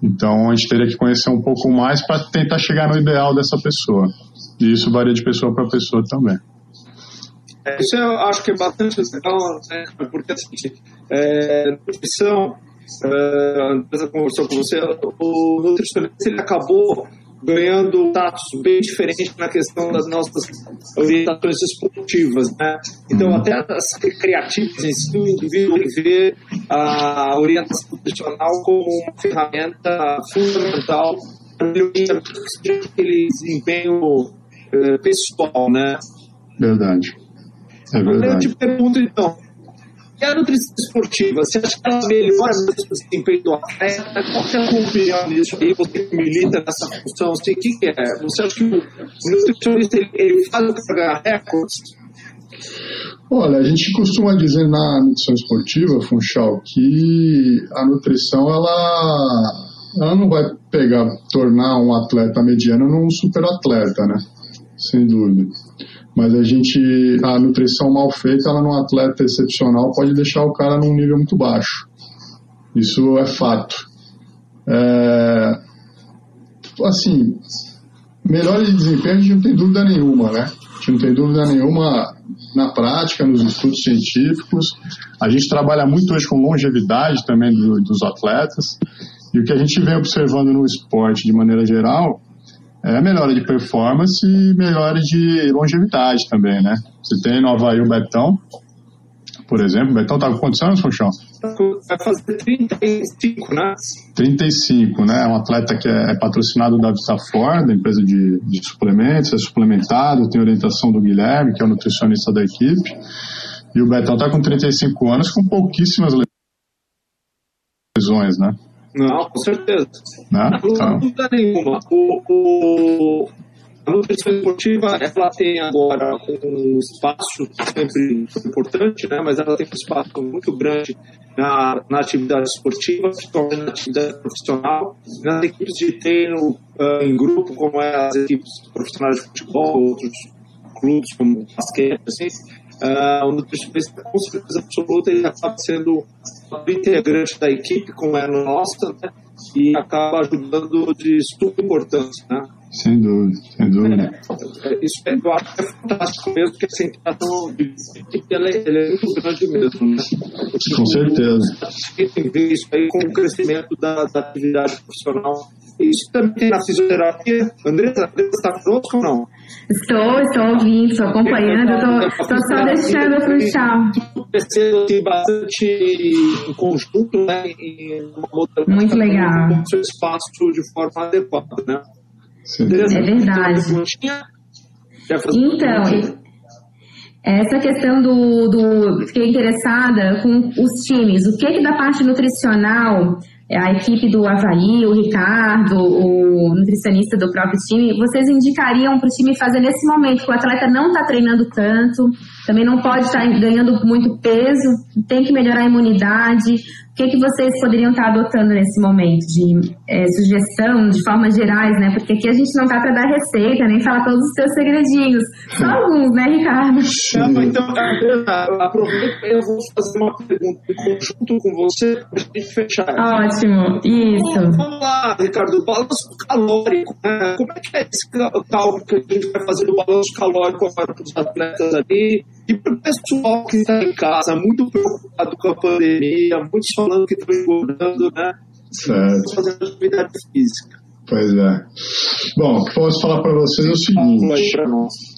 E: Então a gente teria que conhecer um pouco mais para tentar chegar no ideal dessa pessoa. E isso varia de pessoa para pessoa também.
B: É, isso eu acho que é bastante legal, né? porque assim, é, nutrição, é, a conversou com você, o nutricionista ele acabou ganhando status bem diferente na questão das nossas orientações esportivas, né? Então, até as recreativas em si, o indivíduo vê a orientação profissional como uma ferramenta fundamental para aquele desempenho eh, pessoal, né?
E: Verdade. É verdade. Eu
B: te pergunto, então, e a nutrição esportiva, você acha que ela melhora o desempenho do atleta? Qual é a sua opinião nisso aí? Você que milita nessa função, o que, que é? Você acha que o, nutricionista ele, ele faz para ganhar recordes?
E: Olha, a gente costuma dizer na nutrição esportiva, Funchal, que a nutrição ela, ela não vai pegar, tornar um atleta mediano num super atleta, né? Sem dúvida. Mas a gente, a nutrição mal feita, ela num atleta excepcional pode deixar o cara num nível muito baixo. Isso é fato. É, assim, melhor de desempenho a gente não tem dúvida nenhuma, né? A gente não tem dúvida nenhuma na prática, nos estudos científicos. A gente trabalha muito hoje com longevidade também do, dos atletas. E o que a gente vem observando no esporte de maneira geral é melhora de performance e melhora de longevidade também, né? Você tem no Havaí o Betão, por exemplo. O Betão tá com quantos anos, Funchão?
B: Vai fazer 35, né?
E: 35, né? É um atleta que é, é patrocinado da Vitafor, da empresa de, de suplementos, é suplementado, tem orientação do Guilherme, que é o nutricionista da equipe. E o Betão tá com 35 anos, com pouquíssimas lesões, né?
B: Não, com certeza. Não, não dúvida nenhuma. O, o, a nutrição esportiva, ela tem agora um espaço sempre importante, né? mas ela tem um espaço muito grande na, na atividade esportiva, principalmente na atividade profissional, nas equipes de treino ah, em grupo, como é as equipes profissionais de futebol, outros clubes como basquete, assim, ah, o nutricionista com certeza absoluta ele acaba sendo um integrante da equipe, como é no nossa, né? e acaba ajudando de suma importância, né?
E: Sem dúvida, sem dúvida.
B: É, Isso é, eu acho que é fantástico mesmo, porque essa integração de ela é, ela é muito grande mesmo, né?
E: Com certeza.
B: Tem que ver isso aí com o crescimento da, da atividade profissional. Isso também tem na fisioterapia. Andressa, Andressa está conosco ou não?
D: Estou, estou ouvindo, estou acompanhando, estou, só deixando o Funchal.
B: crescendo assim, bastante em conjunto, né? Em uma outra
D: Muito legal.
B: com o seu espaço de forma adequada, né?
E: Sim.
D: É verdade.
B: Quer fazer
D: Então, essa questão do, do. Fiquei interessada com os times. O que, que da parte nutricional, a equipe do Havaí, o Ricardo, o nutricionista do próprio time, vocês indicariam para o time fazer nesse momento que o atleta não está treinando tanto, também não pode estar ganhando muito peso, tem que melhorar a imunidade. O que, que vocês poderiam estar adotando nesse momento de eh, sugestão, de formas gerais, né? Porque aqui a gente não está para dar receita, nem falar todos os seus segredinhos. Só alguns, né, Ricardo?
B: Então, então, Adriana, aproveita e eu vou fazer uma pergunta em conjunto com você para a gente fechar.
D: Ótimo, isso.
B: Vamos lá, Ricardo, balanço calórico. Né? Como é que é esse cálculo que a gente vai fazer do balanço calórico agora para os atletas ali? E para o pessoal que está em casa, muito preocupado com a pandemia, muitos falando que estão engordando, né?
E: Certo.
B: Fazendo atividade física.
E: Pois é. Bom, o que eu posso falar para vocês é o seguinte.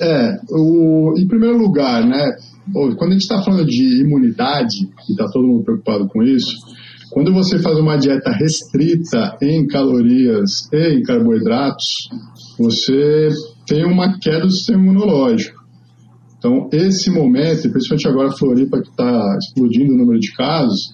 E: É, o, em primeiro lugar, né, quando a gente está falando de imunidade, e está todo mundo preocupado com isso, quando você faz uma dieta restrita em calorias e em carboidratos, você tem uma queda do sistema imunológico. Então, esse momento, principalmente agora a Floripa, que está explodindo o número de casos,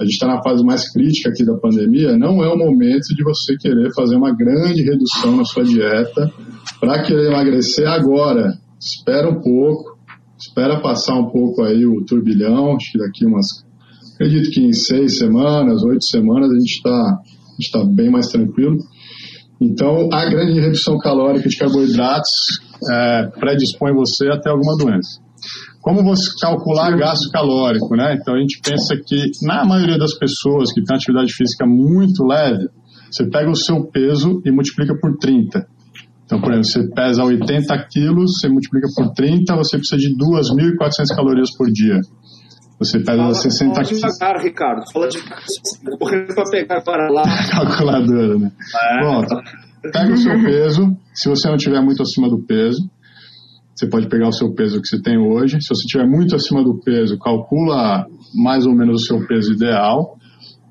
E: a gente está na fase mais crítica aqui da pandemia, não é o momento de você querer fazer uma grande redução na sua dieta para querer emagrecer agora. Espera um pouco, espera passar um pouco aí o turbilhão, acho que daqui umas. Acredito que em seis semanas, oito semanas, a gente está tá bem mais tranquilo. Então, a grande redução calórica de carboidratos é, predispõe você até alguma doença. Como você calcular gasto calórico, né? Então a gente pensa que na maioria das pessoas que tem atividade física muito leve, você pega o seu peso e multiplica por 30. Então, por exemplo, você pesa 80 quilos, você multiplica por 30, você precisa de 2.400 calorias por dia. Você pesa
B: Fala,
E: 60
B: fala devagar, Ricardo. Fala devagar. Correndo para pegar para lá. [laughs]
E: calculadora, né?
B: É.
E: Bom, pega o seu peso, se você não estiver muito acima do peso, você pode pegar o seu peso que você tem hoje. Se você estiver muito acima do peso, calcula mais ou menos o seu peso ideal,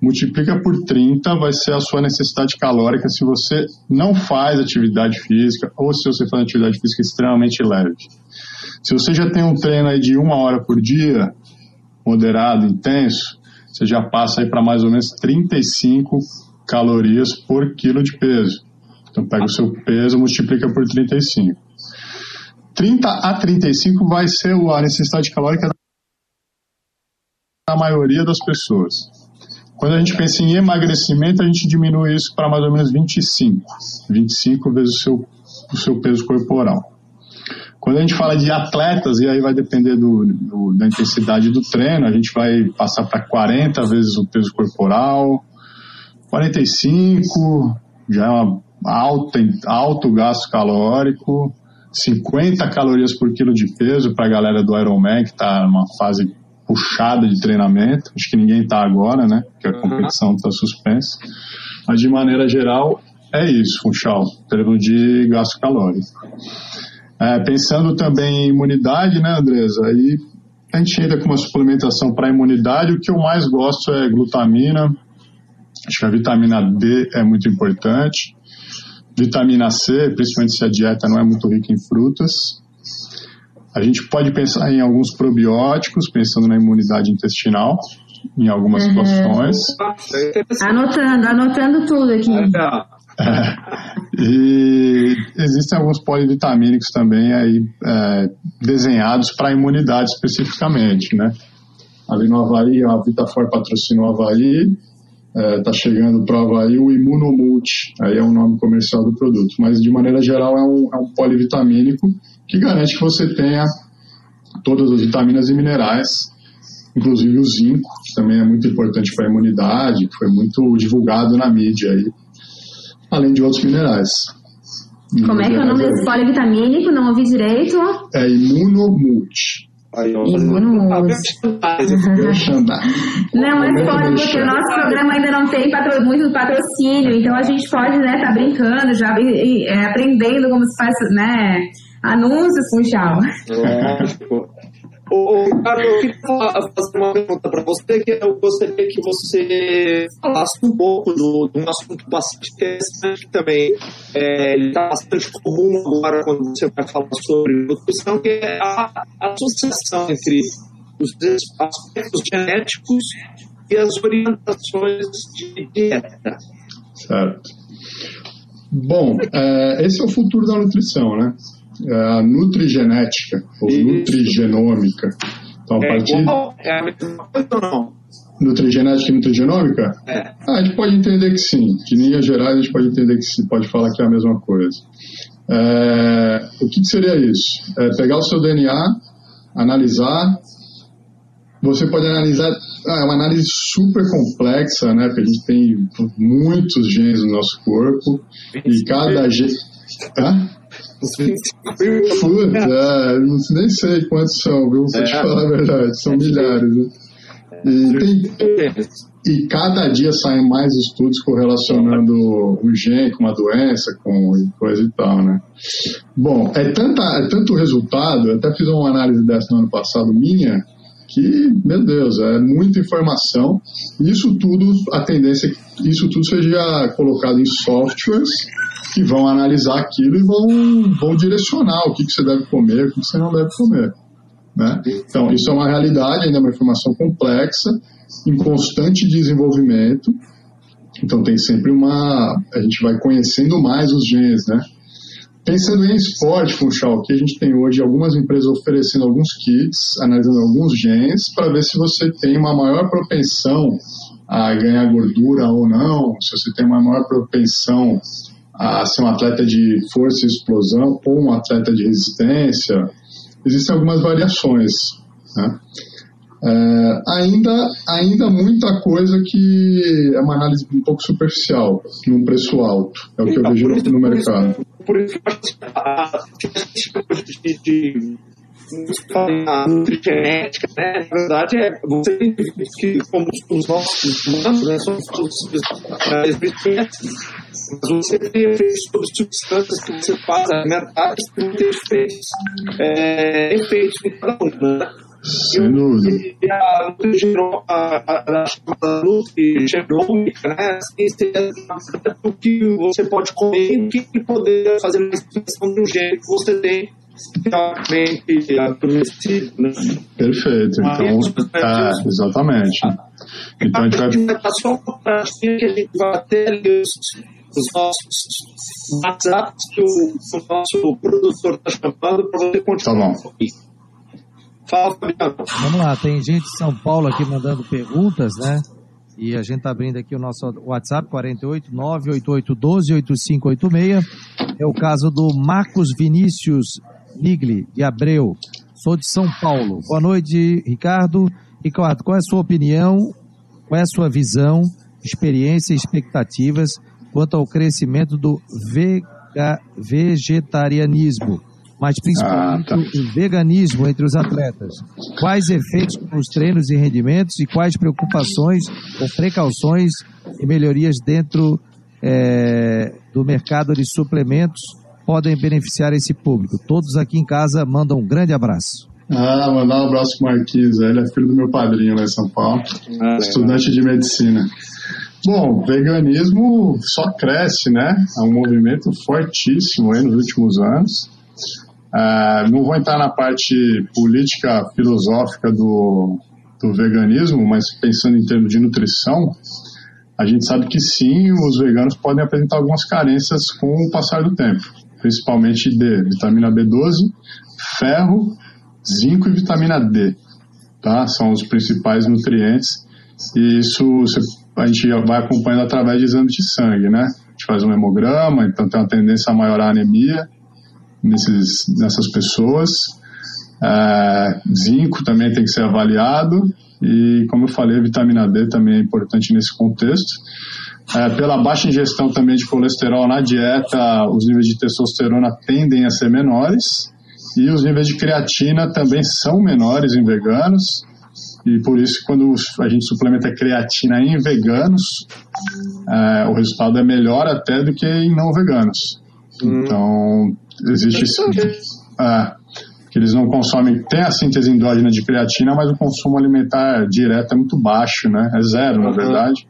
E: multiplica por 30, vai ser a sua necessidade calórica se você não faz atividade física ou se você faz atividade física extremamente leve. Se você já tem um treino aí de uma hora por dia, moderado, intenso, você já passa aí para mais ou menos 35 calorias por quilo de peso. Então pega o seu peso, multiplica por 35. 30 a 35 vai ser a necessidade calórica da maioria das pessoas. Quando a gente pensa em emagrecimento, a gente diminui isso para mais ou menos 25. 25 vezes o seu, o seu peso corporal. Quando a gente fala de atletas, e aí vai depender do, do da intensidade do treino, a gente vai passar para 40 vezes o peso corporal, 45 já é uma alta, alto gasto calórico, 50 calorias por quilo de peso para a galera do Ironman que está numa fase puxada de treinamento. Acho que ninguém está agora, né? Porque a competição está suspensa. Mas de maneira geral é isso, Funchal, em termos de gasto calórico. É, pensando também em imunidade, né, Andresa? Aí a gente entra com uma suplementação para imunidade. O que eu mais gosto é glutamina. Acho que a vitamina D é muito importante. Vitamina C, principalmente se a dieta não é muito rica em frutas. A gente pode pensar em alguns probióticos, pensando na imunidade intestinal, em algumas uhum. situações.
D: Anotando, anotando tudo aqui.
E: É, [laughs] e existem alguns polivitamínicos também aí é, desenhados para imunidade especificamente, né? Ali no Havaí, a Vitafor patrocina o Havaí, está é, chegando para Havaí o Imunomult, aí é o nome comercial do produto, mas de maneira geral é um, é um polivitamínico que garante que você tenha todas as vitaminas e minerais, inclusive o zinco, que também é muito importante para a imunidade, que foi muito divulgado na mídia aí, além de outros minerais.
D: Como é que é o nome desse polivitamínico? Não ouvi direito.
E: É Imunomult.
D: Imunomult. [laughs] não, mas pode, porque o nosso programa ainda não tem patro, muito patrocínio, então a gente pode, né, tá brincando, já e, e, é, aprendendo como se faz, né, anúncios, Funchal.
B: Lógico. Ô, Carlos, eu queria fazer uma pergunta para você, que eu gostaria que você falasse um pouco do, de um assunto bastante interessante também. É, ele está bastante comum agora quando você vai falar sobre nutrição, que é a associação entre os aspectos genéticos e as orientações de dieta.
E: Certo. Bom, é, esse é o futuro da nutrição, né? É a nutrigenética, ou Isso. nutrigenômica.
B: Então, a é partir... Igual, é a mesma coisa ou não?
E: Nutrigenética e nutrigenômica?
B: É.
E: Ah, a gente pode entender que sim. De linhas gerais, a gente pode entender que se pode falar que é a mesma coisa. É, o que, que, seria isso? É pegar o seu DNA, analisar. Você pode analisar. Ah, é uma análise super complexa, né? Porque a gente tem muitos genes no nosso corpo. E cada gene. Hã? Puta, é, nem sei quantos são, viu? Vou é. te falar a verdade, são milhares. Né? E, tem, e cada dia saem mais estudos correlacionando o gene com uma doença, com coisa e tal, né? Bom, é, tanta, é tanto resultado, eu até fiz uma análise dessa no ano passado minha, que, meu Deus, é muita informação. Isso tudo, a tendência é que isso tudo seja colocado em softwares que vão analisar aquilo e vão, vão direcionar o que, que você deve comer, o que, que você não deve comer. Né? Então, isso é uma realidade, ainda é uma informação complexa, em constante desenvolvimento. Então, tem sempre uma. A gente vai conhecendo mais os genes, né? Pensando em esporte, Funchal, que a gente tem hoje algumas empresas oferecendo alguns kits, analisando alguns genes, para ver se você tem uma maior propensão a ganhar gordura ou não, se você tem uma maior propensão a ser um atleta de força e explosão ou um atleta de resistência. Existem algumas variações. Né? É, ainda, ainda muita coisa que é uma análise um pouco superficial, num preço alto. É o que eu então, vejo no, mercado.
B: Por isso a de, de a nutrigenética, né? Na verdade, é você que, como os nossos humanos, né, somos todos mas você tem efeitos sobre substâncias que você faz alimentares que não tem efeitos, é, efeitos em cada um, né?
E: Sem dúvida.
B: E a nutrigenômica, né? Assim, o que você pode comer e o que poder fazer uma expressão do gênero que você tem realmente adormecido, né?
E: Perfeito. Então, é, exatamente. Então a gente vai.
B: Pratinha que a gente vai ter ali os, os nossos WhatsApps que o, o nosso produtor está chamando para você continuar.
E: Tá bom.
B: Fala, Fabiano.
C: Vamos lá, tem gente de São Paulo aqui mandando perguntas, né? E a gente está abrindo aqui o nosso WhatsApp, 48 98812 8586. É o caso do Marcos Vinícius Nigli, de Abreu. Sou de São Paulo. Boa noite, Ricardo. Ricardo, qual é a sua opinião? Qual é a sua visão, experiência e expectativas quanto ao crescimento do vega, vegetarianismo, mas principalmente ah, tá. o veganismo entre os atletas? Quais efeitos nos treinos e rendimentos e quais preocupações ou precauções e melhorias dentro é, do mercado de suplementos podem beneficiar esse público? Todos aqui em casa mandam um grande abraço.
E: Ah, mandar um abraço pro Marquinhos, ele é filho do meu padrinho lá em São Paulo, ah, estudante de medicina. Bom, veganismo só cresce, né? É um movimento fortíssimo aí nos últimos anos. Ah, não vou entrar na parte política filosófica do, do veganismo, mas pensando em termos de nutrição, a gente sabe que sim, os veganos podem apresentar algumas carências com o passar do tempo, principalmente de vitamina B12, ferro zinco e vitamina D, tá? São os principais nutrientes e isso a gente vai acompanhando através de exames de sangue, né? A gente faz um hemograma, então tem uma tendência a maiorar a anemia nesses, nessas pessoas. É, zinco também tem que ser avaliado e, como eu falei, vitamina D também é importante nesse contexto. É, pela baixa ingestão também de colesterol na dieta, os níveis de testosterona tendem a ser menores e os níveis de creatina também são menores em veganos. E por isso, quando a gente suplementa creatina em veganos, é, o resultado é melhor até do que em não veganos. Hum. Então, existe. É, que eles não consomem, tem a síntese endógena de creatina, mas o consumo alimentar direto é muito baixo, né? É zero, na verdade.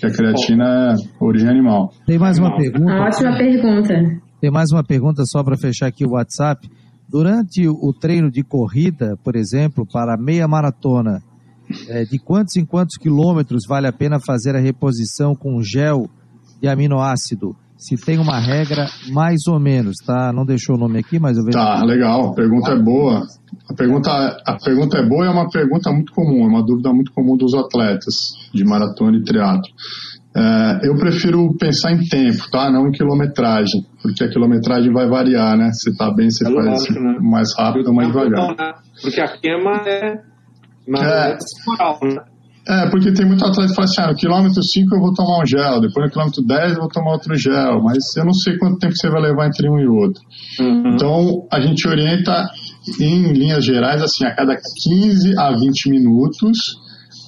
E: Que a creatina é origem animal.
C: Tem mais uma pergunta?
D: Ótima pergunta.
C: Tem mais uma pergunta só para fechar aqui o WhatsApp. Durante o treino de corrida, por exemplo, para meia maratona, é, de quantos em quantos quilômetros vale a pena fazer a reposição com gel de aminoácido? Se tem uma regra, mais ou menos, tá? Não deixou o nome aqui, mas eu vejo.
E: Tá, legal. A pergunta é boa. A pergunta, a pergunta é boa e é uma pergunta muito comum, é uma dúvida muito comum dos atletas de maratona e triatlo. É, eu prefiro pensar em tempo, tá? Não em quilometragem, porque a quilometragem vai variar, né? Se tá bem, você é faz lógico, né? mais rápido ou mais devagar. Não, né?
F: Porque a queima é. é, é né?
E: É, porque tem muito atleta que fala assim, ah, no quilômetro 5 eu vou tomar um gel, depois no quilômetro 10 eu vou tomar outro gel, mas eu não sei quanto tempo você vai levar entre um e outro. Uhum. Então, a gente orienta em linhas gerais, assim, a cada 15 a 20 minutos,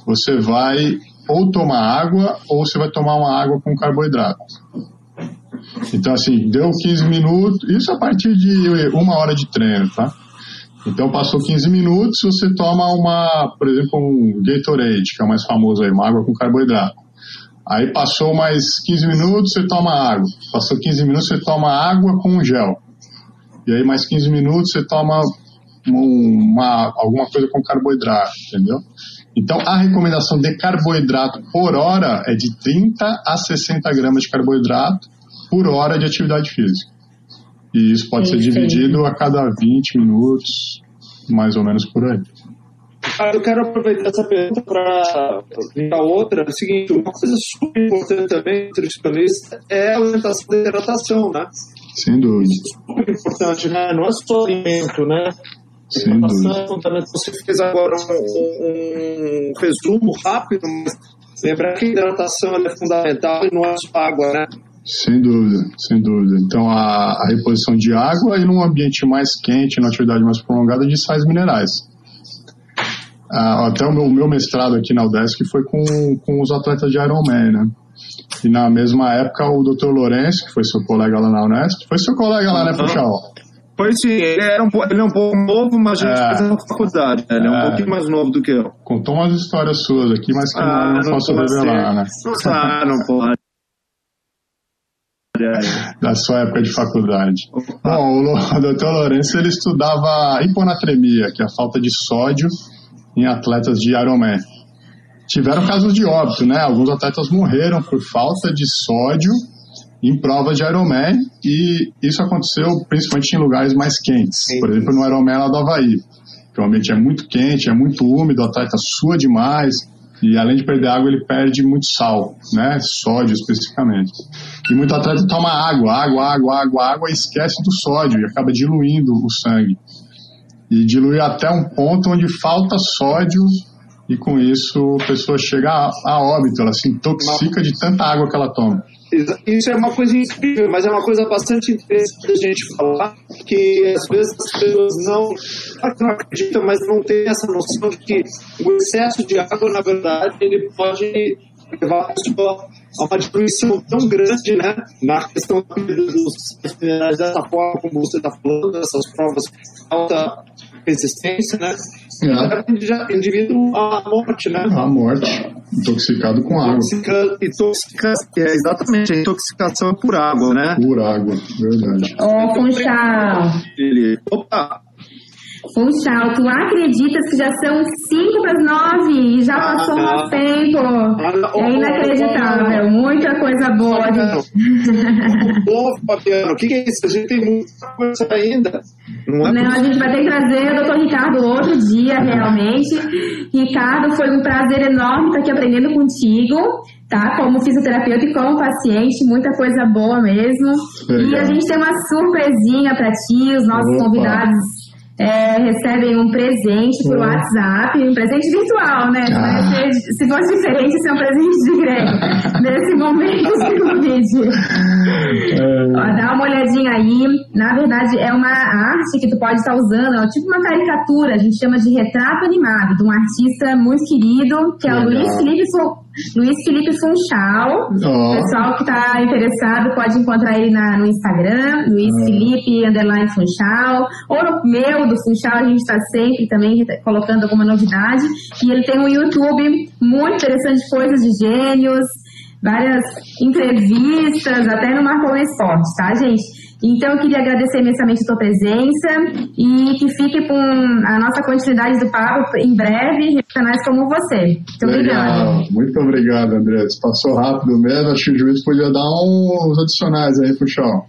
E: você vai ou tomar água ou você vai tomar uma água com carboidrato. Então, assim, deu 15 minutos, isso a partir de uma hora de treino, tá? Então, passou 15 minutos, você toma uma, por exemplo, um Gatorade, que é o mais famoso aí, uma água com carboidrato. Aí passou mais 15 minutos, você toma água. Passou 15 minutos, você toma água com gel. E aí mais 15 minutos, você toma uma, alguma coisa com carboidrato, entendeu? Então, a recomendação de carboidrato por hora é de 30 a 60 gramas de carboidrato por hora de atividade física. E isso pode ser dividido a cada 20 minutos, mais ou menos por aí.
F: eu quero aproveitar essa pergunta para a outra. É o seguinte, uma coisa super importante também, nutricionista, é a alimentação da hidratação, né?
E: Sem dúvida.
F: Super importante, né? Não é só alimento, né?
E: Sem dúvida.
F: Você fez agora um, um, um resumo rápido, mas lembrar que a hidratação é fundamental e não é só água, né?
E: Sem dúvida, sem dúvida. Então, a, a, reposição de água e num ambiente mais quente, numa atividade mais prolongada, de sais minerais. Ah, até o meu, meu, mestrado aqui na UDESC foi com, com os atletas de Ironman, né? E na mesma época, o Dr. Lourenço, que foi seu colega lá na Unesp, foi seu colega lá, né, Puxal?
F: Pois sim, ele, era um, ele é um pouco novo, mas a gente é, fez na faculdade. Né? Ele é, é um pouquinho mais novo do que eu.
E: Contou umas histórias suas aqui, mas que ah, não, não, posso revelar, né?
F: Ah, não pode.
E: Da sua época de faculdade. Bom, [laughs] o doutor Lourenço ele estudava hiponatremia, que é a falta de sódio em atletas de Ironman. Tiveram casos de óbito, né? Alguns atletas morreram por falta de sódio em provas de Ironman e isso aconteceu principalmente em lugares mais quentes. Por exemplo, no Ironman lá do Havaí, que o ambiente é muito quente, é muito úmido, o atleta sua demais, E além de perder água, ele perde muito sal, né? Sódio especificamente. E muito atleta toma água, água, água, água, água e esquece do sódio e acaba diluindo o sangue. E dilui até um ponto onde falta sódio e com isso a pessoa chega a, a óbito, ela se intoxica de tanta água que ela toma.
B: Isso é uma coisa incrível, mas é uma coisa bastante interessante a gente falar, que às vezes as pessoas não, não acreditam, mas não têm essa noção de que o excesso de água, na verdade, ele pode levar a a uma diluição tão grande né, na questão dos minerais dessa forma, como você está falando, dessas provas de alta resistência, né? É. indivíduo à morte, né?
E: À morte, intoxicado com água. Intoxica,
B: intoxica, é exatamente, a intoxicação por água, né?
E: Por água, verdade.
D: Ô, oh, Funchal.
B: Opa!
D: Funchal, tu acreditas que já são 5 para as 9 e já ah, passou ah, um tempo? Ah, é inacreditável, muita coisa boa.
B: Bom, Fabiano, o que, que é isso? A gente tem muita coisa ainda.
D: Não, é Não a gente vai ter que trazer o doutor Ricardo outro dia, realmente. Ricardo, foi um prazer enorme estar aqui aprendendo contigo, tá? Como fisioterapeuta e como paciente, muita coisa boa mesmo. Legal. E a gente tem uma surpresinha para ti, os nossos Opa. convidados é, recebem um presente por WhatsApp, um presente virtual, né? Ah. Se fosse diferente, isso é um presente de grego, nesse momento [laughs] de Covid. É. Ó, dá uma olhadinha aí. Na verdade, é uma arte que tu pode estar usando, é tipo uma caricatura, a gente chama de retrato animado, de um artista muito querido, que é o Luiz Felipe Luiz Felipe Funchal. Oh. Pessoal que está interessado pode encontrar ele na, no Instagram, Luiz oh. Felipe Underline Funchal, ou no meu do Funchal, a gente está sempre também colocando alguma novidade. E ele tem um YouTube muito interessante, coisas de gênios, várias entrevistas, até no Marcou Esporte, tá, gente? Então, eu queria agradecer imensamente a tua presença e que fique com a nossa continuidade do papo em breve, canais como você. Muito
E: Legal. Muito obrigado, André. Passou rápido mesmo. Acho que o juiz podia dar uns adicionais aí pro show.